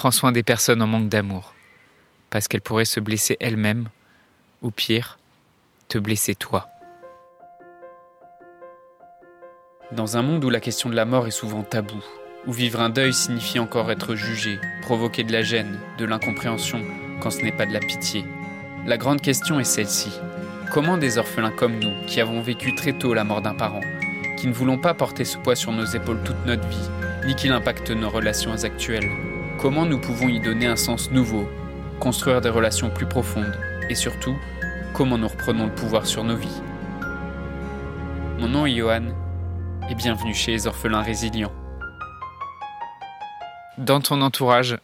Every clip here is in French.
Prends soin des personnes en manque d'amour, parce qu'elles pourraient se blesser elles-mêmes, ou pire, te blesser toi. Dans un monde où la question de la mort est souvent taboue, où vivre un deuil signifie encore être jugé, provoquer de la gêne, de l'incompréhension, quand ce n'est pas de la pitié, la grande question est celle-ci. Comment des orphelins comme nous, qui avons vécu très tôt la mort d'un parent, qui ne voulons pas porter ce poids sur nos épaules toute notre vie, ni qu'il impacte nos relations actuelles, comment nous pouvons y donner un sens nouveau, construire des relations plus profondes, et surtout, comment nous reprenons le pouvoir sur nos vies Mon nom est Johan, et bienvenue chez les orphelins résilients. Dans ton entourage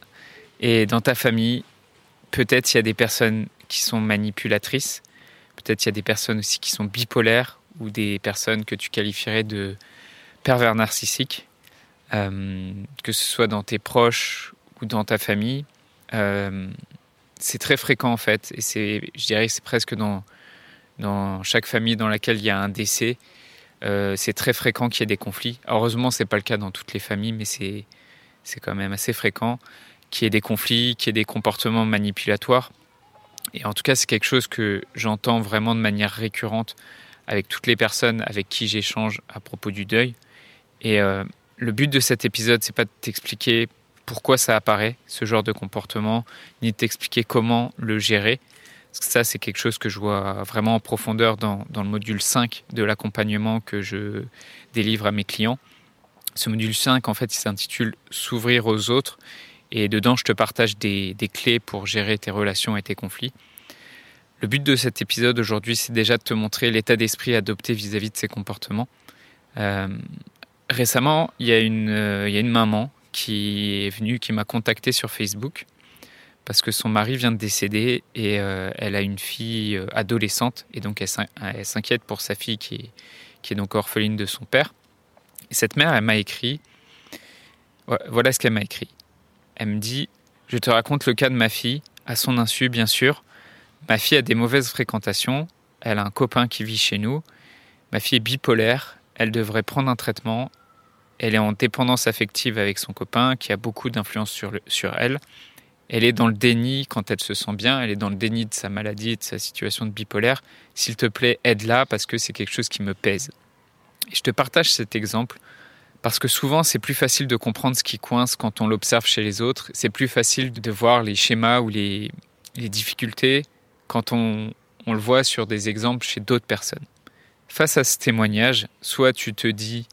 et dans ta famille, peut-être il y a des personnes qui sont manipulatrices, peut-être il y a des personnes aussi qui sont bipolaires ou des personnes que tu qualifierais de pervers narcissiques, euh, que ce soit dans tes proches ou dans ta famille. Euh, c'est très fréquent en fait, et c'est, je dirais, c'est presque dans, dans chaque famille dans laquelle il y a un décès, euh, c'est très fréquent qu'il y ait des conflits. Heureusement, c'est pas le cas dans toutes les familles, mais c'est c'est quand même assez fréquent qu'il y ait des conflits, qu'il y ait des comportements manipulatoires. Et en tout cas, c'est quelque chose que j'entends vraiment de manière récurrente avec toutes les personnes avec qui j'échange à propos du deuil. Et euh, le but de cet épisode, c'est pas de t'expliquer pourquoi ça apparaît, ce genre de comportement, ni de t'expliquer comment le gérer. Parce que ça, c'est quelque chose que je vois vraiment en profondeur dans, dans le module 5 de l'accompagnement que je délivre à mes clients. Ce module 5, en fait, il s'intitule S'ouvrir aux autres. Et dedans, je te partage des, des, clés pour gérer tes relations et tes conflits. Le but de cet épisode aujourd'hui, c'est déjà de te montrer l'état d'esprit adopté vis-à-vis de ces comportements. Euh, récemment, il y, a une, euh, il y a une maman qui est venue, qui m'a contacté sur Facebook parce que son mari vient de décéder et euh, elle a une fille euh, adolescente et donc elle s'inquiète pour sa fille qui est, donc orpheline de son père. Et cette mère, elle m'a écrit, voilà ce qu'elle m'a écrit. Elle me dit, je te raconte le cas de ma fille, à son insu bien sûr. Ma fille a des mauvaises fréquentations, elle a un copain qui vit chez nous. Ma fille est bipolaire, elle devrait prendre un traitement. Elle est en dépendance affective avec son copain qui a beaucoup d'influence sur, sur elle. Elle est dans le déni quand elle se sent bien, elle est dans le déni de sa maladie de sa situation de bipolaire. S'il te plaît, aide-la parce que c'est quelque chose qui me pèse. Je te partage cet exemple parce que souvent c'est plus facile de comprendre ce qui coince quand on l'observe chez les autres. C'est plus facile de voir les schémas ou les, les difficultés quand on, on le voit sur des exemples chez d'autres personnes. Face à ce témoignage, soit tu te dis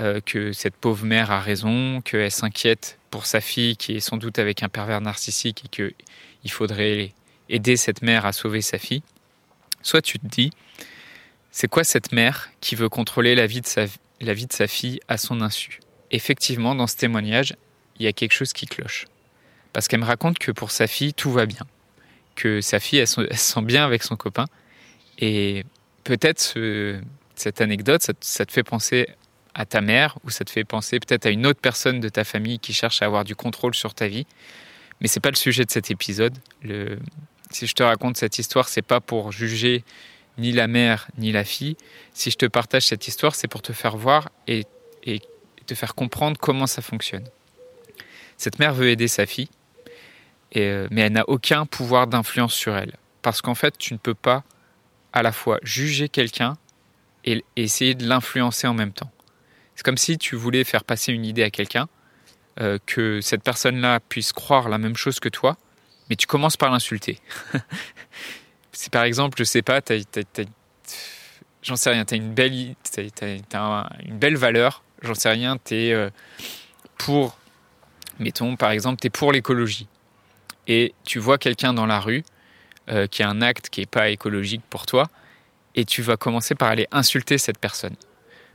euh, que cette pauvre mère a raison, qu'elle s'inquiète pour sa fille qui est sans doute avec un pervers narcissique et qu'il faudrait aider cette mère à sauver sa fille, soit tu te dis, c'est quoi cette mère qui veut contrôler la vie de sa, la vie de sa fille à son insu? Effectivement, dans ce témoignage, il y a quelque chose qui cloche. Parce qu'elle me raconte que pour sa fille, tout va bien. Que sa fille, elle se, sent bien avec son copain. Et peut-être ce, cette anecdote, ça, te fait penser à ta mère ou ça te fait penser peut-être à une autre personne de ta famille qui cherche à avoir du contrôle sur ta vie. Mais c'est pas le sujet de cet épisode. Si je te raconte cette histoire, c'est pas pour juger ni la mère ni la fille. Si je te partage cette histoire, c'est pour te faire voir et, te faire comprendre comment ça fonctionne. Cette mère veut aider sa fille, et, mais elle n'a aucun pouvoir d'influence sur elle. Parce qu'en fait, tu ne peux pas à la fois juger quelqu'un et essayer de l'influencer en même temps. C'est comme si tu voulais faire passer une idée à quelqu'un, euh, que cette personne-là puisse croire la même chose que toi, mais tu commences par l'insulter. si par exemple, je sais pas, j'en sais rien, tu as une belle, as, une belle valeur, j'en sais rien, tu es euh, pour, mettons par exemple, tu es pour l'écologie. Et tu vois quelqu'un dans la rue euh, qui a un acte qui n'est pas écologique pour toi, et tu vas commencer par aller insulter cette personne.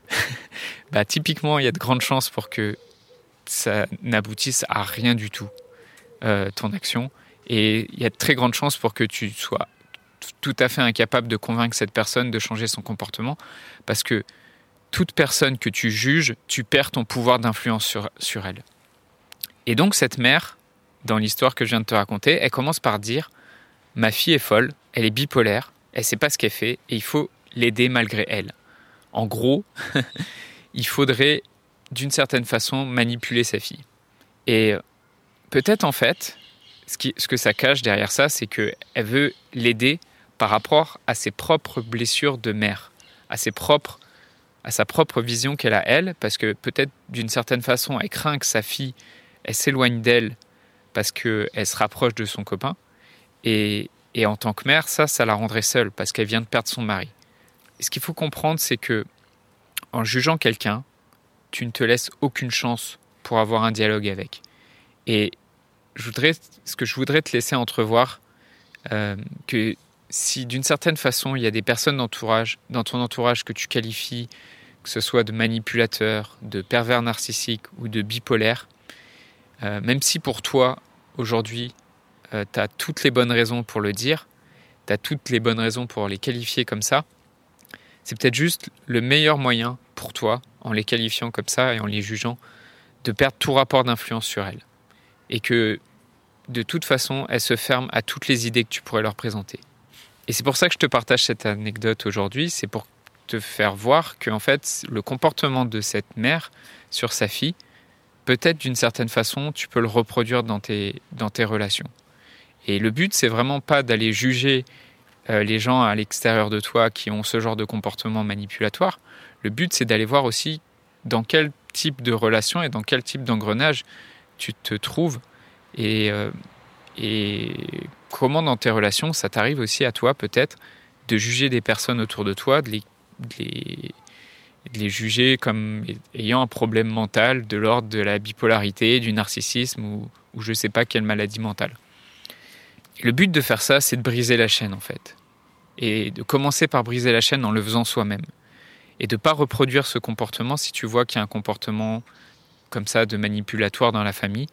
bah, typiquement, il y a de grandes chances pour que ça n'aboutisse à rien du tout, euh, ton action. Et il y a de très grandes chances pour que tu sois tout à fait incapable de convaincre cette personne de changer son comportement, parce que toute personne que tu juges, tu perds ton pouvoir d'influence sur, sur elle. Et donc cette mère, dans l'histoire que je viens de te raconter, elle commence par dire Ma fille est folle, elle est bipolaire, elle ne sait pas ce qu'elle fait, et il faut l'aider malgré elle. En gros, il faudrait d'une certaine façon manipuler sa fille. Et peut-être en fait, ce, que ça cache derrière ça, c'est qu'elle veut l'aider par rapport à ses propres blessures de mère, à ses propres à sa propre vision qu'elle a elle, parce que peut-être d'une certaine façon, elle craint que sa fille, elle s'éloigne d'elle parce qu'elle se rapproche de son copain. Et, et, en tant que mère, ça, ça la rendrait seule parce qu'elle vient de perdre son mari. Et ce qu'il faut comprendre, c'est que en jugeant quelqu'un, tu ne te laisses aucune chance pour avoir un dialogue avec. Et je voudrais, ce que je voudrais te laisser entrevoir, euh, que si d'une certaine façon il y a des personnes d'entourage, dans ton entourage que tu qualifies, que ce soit de manipulateurs, de pervers narcissiques ou de bipolaires, euh, même si pour toi aujourd'hui euh, tu as toutes les bonnes raisons pour le dire, tu as toutes les bonnes raisons pour les qualifier comme ça, c'est peut-être juste le meilleur moyen pour toi, en les qualifiant comme ça et en les jugeant, de perdre tout rapport d'influence sur elles. Et que de toute façon, elles se ferment à toutes les idées que tu pourrais leur présenter. Et c'est pour ça que je te partage cette anecdote aujourd'hui, c'est pour te faire voir que en fait, le comportement de cette mère sur sa fille, peut-être d'une certaine façon, tu peux le reproduire dans tes, dans tes relations. Et le but, c'est vraiment pas d'aller juger les gens à l'extérieur de toi qui ont ce genre de comportement manipulatoire. Le but, c'est d'aller voir aussi dans quel type de relation et dans quel type d'engrenage tu te trouves et, euh, comment dans tes relations ça t'arrive aussi à toi peut-être de juger des personnes autour de toi, de les, juger comme ayant un problème mental de l'ordre de la bipolarité, du narcissisme ou je ne sais pas quelle maladie mentale? Le but de faire ça, c'est de briser la chaîne en fait. Et de commencer par briser la chaîne en le faisant soi-même. Et de ne pas reproduire ce comportement si tu vois qu'il y a un comportement comme ça de manipulatoire dans la famille.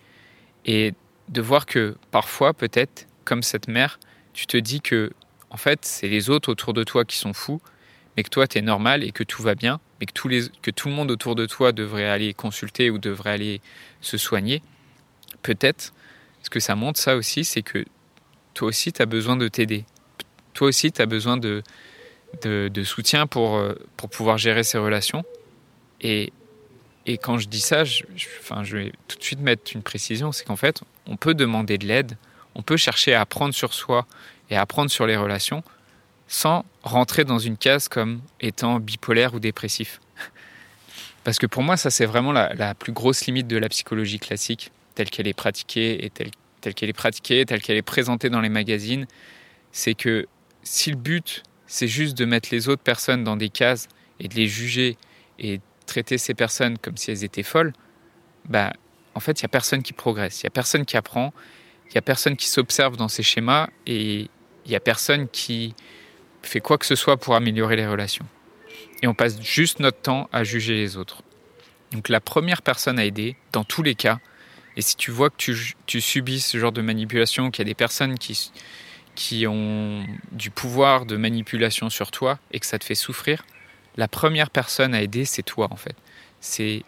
Et de voir que parfois peut-être comme cette mère tu te dis que en fait c'est les autres autour de toi qui sont fous mais que toi tu es normal et que tout va bien mais que, tous les, que tout le monde autour de toi devrait aller consulter ou devrait aller se soigner. Peut-être ce que ça montre ça aussi c'est que toi aussi tu as besoin de t'aider toi aussi tu as besoin de de, soutien pour, euh, pour pouvoir gérer ces relations. Et, et quand je dis ça, je, enfin, je vais tout de suite mettre une précision, c'est qu'en fait, on peut demander de l'aide, on peut chercher à apprendre sur soi et à apprendre sur les relations sans rentrer dans une case comme étant bipolaire ou dépressif. Parce que pour moi, ça c'est vraiment la, plus grosse limite de la psychologie classique, telle qu'elle est pratiquée et telle, telle qu'elle est pratiquée, telle qu'elle est présentée dans les magazines. C'est que si le but c'est juste de mettre les autres personnes dans des cases et de les juger et traiter ces personnes comme si elles étaient folles, bah, en fait, il n'y a personne qui progresse, il n'y a personne qui apprend, il n'y a personne qui s'observe dans ces schémas et il n'y a personne qui fait quoi que ce soit pour améliorer les relations. Et on passe juste notre temps à juger les autres. Donc la première personne à aider, dans tous les cas, et si tu vois que tu, subis ce genre de manipulation, qu'il y a des personnes qui, qui ont du pouvoir de manipulation sur toi et que ça te fait souffrir, la première personne à aider, c'est toi en fait. C'est,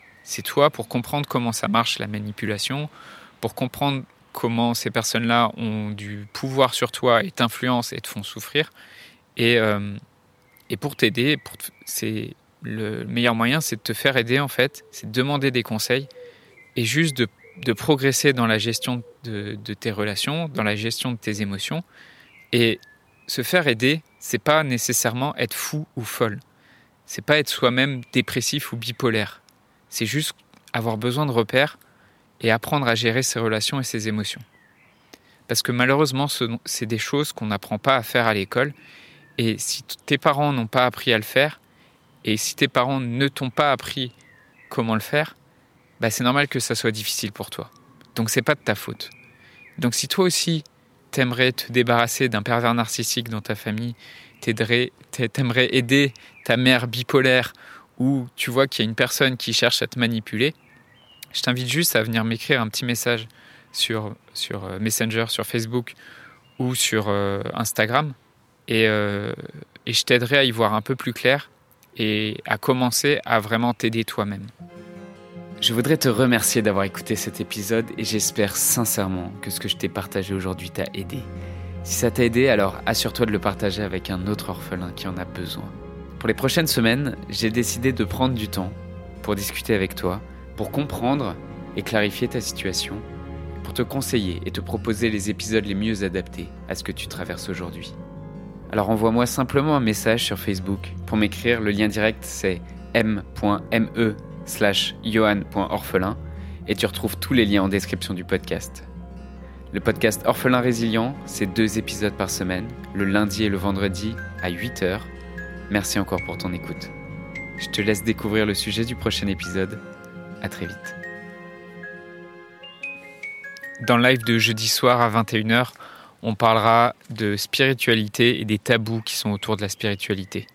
toi pour comprendre comment ça marche la manipulation, pour comprendre comment ces personnes-là ont du pouvoir sur toi et t'influencent et te font souffrir. Et, euh, et pour t'aider, c'est le meilleur moyen, c'est de te faire aider en fait, c'est de demander des conseils et juste de, de progresser dans la gestion de, tes relations, dans la gestion de tes émotions et se faire aider, c'est pas nécessairement être fou ou folle. C'est pas être soi-même dépressif ou bipolaire. C'est juste avoir besoin de repères et apprendre à gérer ses relations et ses émotions. Parce que malheureusement, c'est des choses qu'on n'apprend pas à faire à l'école. Et si tes parents n'ont pas appris à le faire, et si tes parents ne t'ont pas appris comment le faire, bah c'est normal que ça soit difficile pour toi. Donc c'est pas de ta faute. Donc si toi aussi t'aimerais te débarrasser d'un pervers narcissique dans ta famille, t'aimerais aider ta mère bipolaire ou tu vois qu'il y a une personne qui cherche à te manipuler, je t'invite juste à venir m'écrire un petit message sur, sur euh, Messenger, sur Facebook ou sur euh, Instagram et, euh, et je t'aiderai à y voir un peu plus clair et à commencer à vraiment t'aider toi-même. Je voudrais te remercier d'avoir écouté cet épisode et j'espère sincèrement que ce que je t'ai partagé aujourd'hui t'a aidé. Si ça t'a aidé, alors assure-toi de le partager avec un autre orphelin qui en a besoin. Pour les prochaines semaines, j'ai décidé de prendre du temps pour discuter avec toi, pour comprendre et clarifier ta situation, pour te conseiller et te proposer les épisodes les mieux adaptés à ce que tu traverses aujourd'hui. Alors envoie-moi simplement un message sur Facebook. Pour m'écrire, le lien direct c'est m.me slash johan.orphelin et tu retrouves tous les liens en description du podcast. Le podcast Orphelin Résilient, c'est deux épisodes par semaine, le lundi et le vendredi à 8h. Merci encore pour ton écoute. Je te laisse découvrir le sujet du prochain épisode. À très vite. Dans le live de jeudi soir à 21h, on parlera de spiritualité et des tabous qui sont autour de la spiritualité.